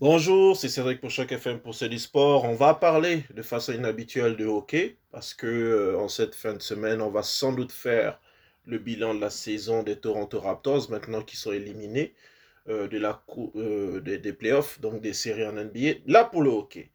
Bonjour, c'est Cédric pour Choc FM pour du sport. On va parler de façon inhabituelle de hockey parce que euh, en cette fin de semaine, on va sans doute faire le bilan de la saison des Toronto Raptors maintenant qu'ils sont éliminés euh, de la euh, des, des, playoffs, donc des séries en NBA. Là pour le hockey.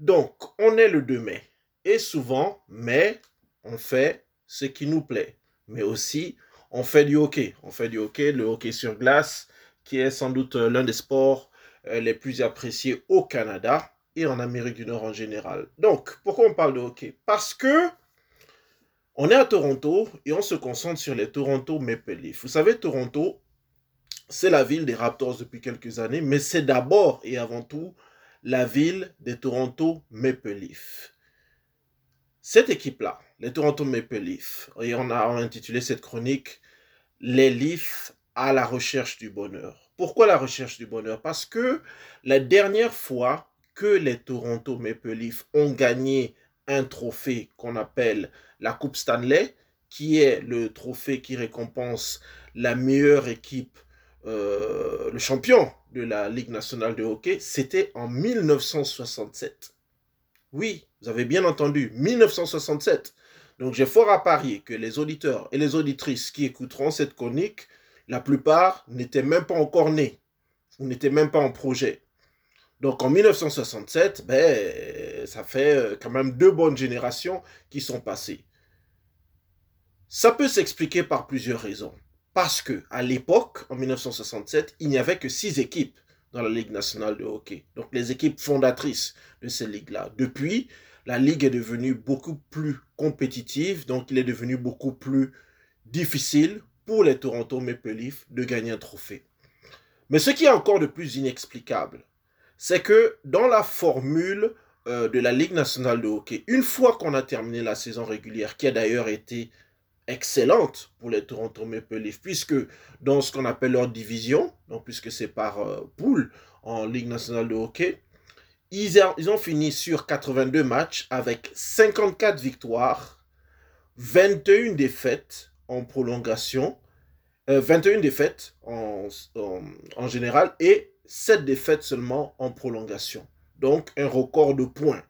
Donc, on est le 2 mai et souvent, mais on fait ce qui nous plaît, mais aussi on fait du hockey. On fait du hockey, le hockey sur glace, qui est sans doute l'un des sports les plus appréciés au Canada et en Amérique du Nord en général. Donc, pourquoi on parle de hockey? Parce que on est à Toronto et on se concentre sur les Toronto Maple Leafs. Vous savez, Toronto, c'est la ville des Raptors depuis quelques années, mais c'est d'abord et avant tout la ville des Toronto Maple Leafs. Cette équipe-là, les Toronto Maple Leafs, et on a intitulé cette chronique Les Leafs à la recherche du bonheur. Pourquoi la recherche du bonheur? Parce que la dernière fois que les Toronto Maple Leafs ont gagné un trophée qu'on appelle la Coupe Stanley, qui est le trophée qui récompense la meilleure équipe, euh, le champion de la Ligue nationale de hockey, c'était en 1967. Oui, vous avez bien entendu, 1967. Donc j'ai fort à parier que les auditeurs et les auditrices qui écouteront cette chronique la plupart n'étaient même pas encore nés, ou n'étaient même pas en projet. Donc en 1967, ben, ça fait euh, quand même deux bonnes générations qui sont passées. Ça peut s'expliquer par plusieurs raisons. Parce que à l'époque, en 1967, il n'y avait que six équipes dans la Ligue nationale de hockey. Donc les équipes fondatrices de ces ligues-là. Depuis, la ligue est devenue beaucoup plus compétitive, donc il est devenu beaucoup plus difficile pour les Toronto Maple Leafs de gagner un trophée. Mais ce qui est encore de plus inexplicable, c'est que dans la formule euh, de la Ligue nationale de hockey, une fois qu'on a terminé la saison régulière, qui a d'ailleurs été excellente pour les Toronto Maple Leafs, puisque dans ce qu'on appelle leur division, donc puisque c'est par euh, poule en Ligue nationale de hockey, ils, ils ont fini sur 82 matchs avec 54 victoires, 21 défaites en prolongation, 21 euh, défaites en, en, général et 7 défaites seulement en prolongation. Donc un record de points.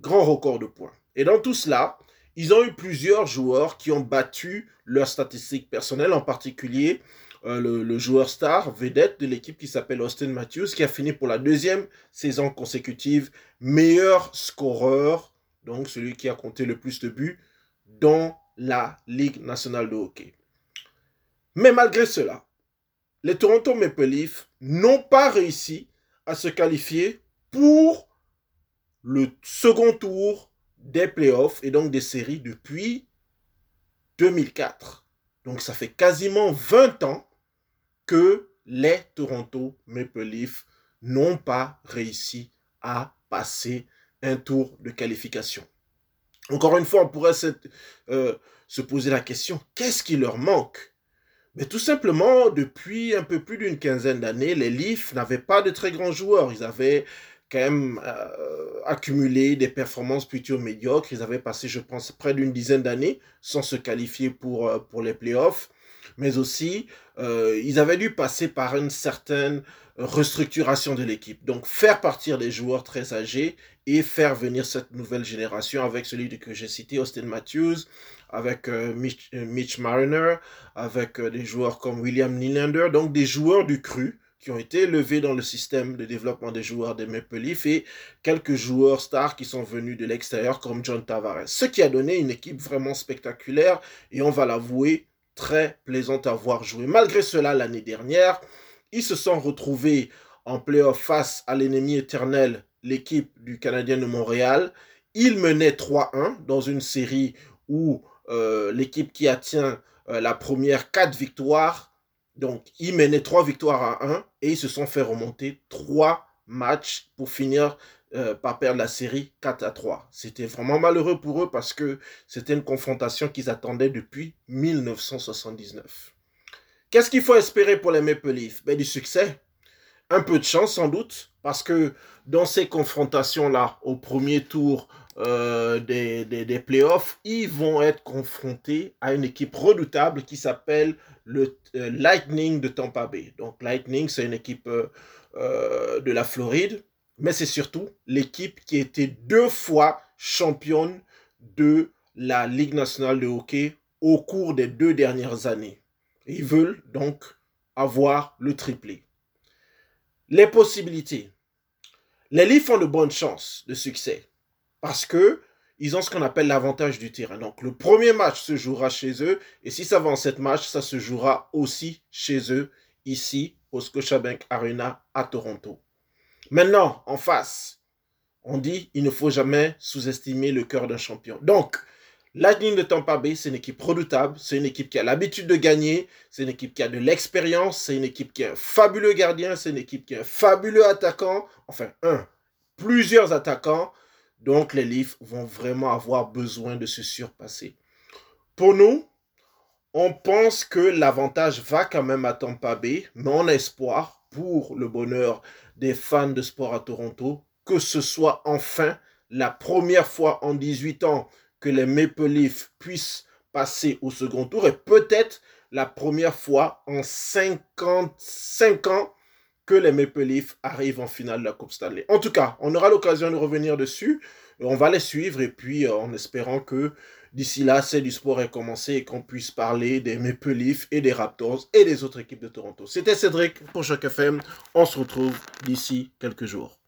Grand record de points. Et dans tout cela, ils ont eu plusieurs joueurs qui ont battu leurs statistiques personnelles, en particulier euh, le, le, joueur star, vedette de l'équipe qui s'appelle Austin Matthews, qui a fini pour la deuxième saison consécutive meilleur scoreur, donc celui qui a compté le plus de buts dans la Ligue nationale de hockey. Mais malgré cela, les Toronto Maple Leafs n'ont pas réussi à se qualifier pour le second tour des playoffs et donc des séries depuis 2004. Donc ça fait quasiment 20 ans que les Toronto Maple Leafs n'ont pas réussi à passer un tour de qualification. Encore une fois, on pourrait euh, se, poser la question, qu'est-ce qui leur manque? Mais tout simplement, depuis un peu plus d'une quinzaine d'années, les Leafs n'avaient pas de très grands joueurs. Ils avaient quand même euh, accumulé des performances plutôt médiocres. Ils avaient passé, je pense, près d'une dizaine d'années sans se qualifier pour, euh, pour les playoffs. Mais aussi, ils avaient dû passer par une certaine restructuration de l'équipe. Donc faire partir des joueurs très âgés et faire venir cette nouvelle génération avec celui que j'ai cité, Austin Matthews, avec euh, euh, Mitch, Mariner, avec euh, des joueurs comme William Nylander, donc des joueurs du cru qui ont été élevés dans le système de développement des joueurs des Maple Leafs et quelques joueurs stars qui sont venus de l'extérieur comme John Tavares. Ce qui a donné une équipe vraiment spectaculaire et on va l'avouer, très plaisante à voir jouer. Malgré cela, l'année dernière, ils se sont retrouvés en playoff face à l'ennemi éternel, l'équipe du Canadien de Montréal. Ils menaient 3-1 dans une série où euh, l'équipe qui atteint euh, la première 4 victoires. Donc, ils menaient 3 victoires à 1 et ils se sont fait remonter 3 matchs pour finir euh, par perdre la série 4 à 3. C'était vraiment malheureux pour eux parce que c'était une confrontation qu'ils attendaient depuis 1979. Qu'est-ce qu'il faut espérer pour les Maple Leafs? Ben, Du succès. Un peu de chance sans doute, parce que dans ces confrontations-là, au premier tour euh, des, des, playoffs, ils vont être confrontés à une équipe redoutable qui s'appelle le euh, Lightning de Tampa Bay. Donc Lightning, c'est une équipe de la Floride, mais c'est surtout l'équipe qui a été deux fois championne de la Ligue nationale de hockey au cours des deux dernières années. ils veulent donc avoir le triplé. Les possibilités. Les Leafs ont de bonnes chances de succès parce que ils ont ce qu'on appelle l'avantage du terrain. Donc le premier match se jouera chez eux et si ça va en sept matchs, ça se jouera aussi chez eux ici au Scotiabank Arena à Toronto. Maintenant, en face, on dit il ne faut jamais sous-estimer le cœur d'un champion. Donc, ligne de Tampa Bay, c'est une équipe redoutable, c'est une équipe qui a l'habitude de gagner, c'est une équipe qui a de l'expérience, c'est une équipe qui a un fabuleux gardien, c'est une équipe qui a un fabuleux attaquant, enfin un, plusieurs attaquants. Donc les Leafs vont vraiment avoir besoin de se surpasser. Pour nous, on pense que l'avantage va quand même à Tampa Bay, mais on a espoir pour le bonheur des fans de sport à Toronto que ce soit enfin la première fois en 18 ans que les Maple Leafs puissent passer au second tour et peut-être la première fois en 55 ans que les Maple Leafs arrivent en finale de la Coupe Stanley. En tout cas, on aura l'occasion de revenir dessus. On va les suivre et puis euh, en espérant que d'ici là, c'est du sport est commencé et qu'on puisse parler des Maple Leafs et des Raptors et des autres équipes de Toronto. C'était Cédric pour Choc FM. On se retrouve d'ici quelques jours.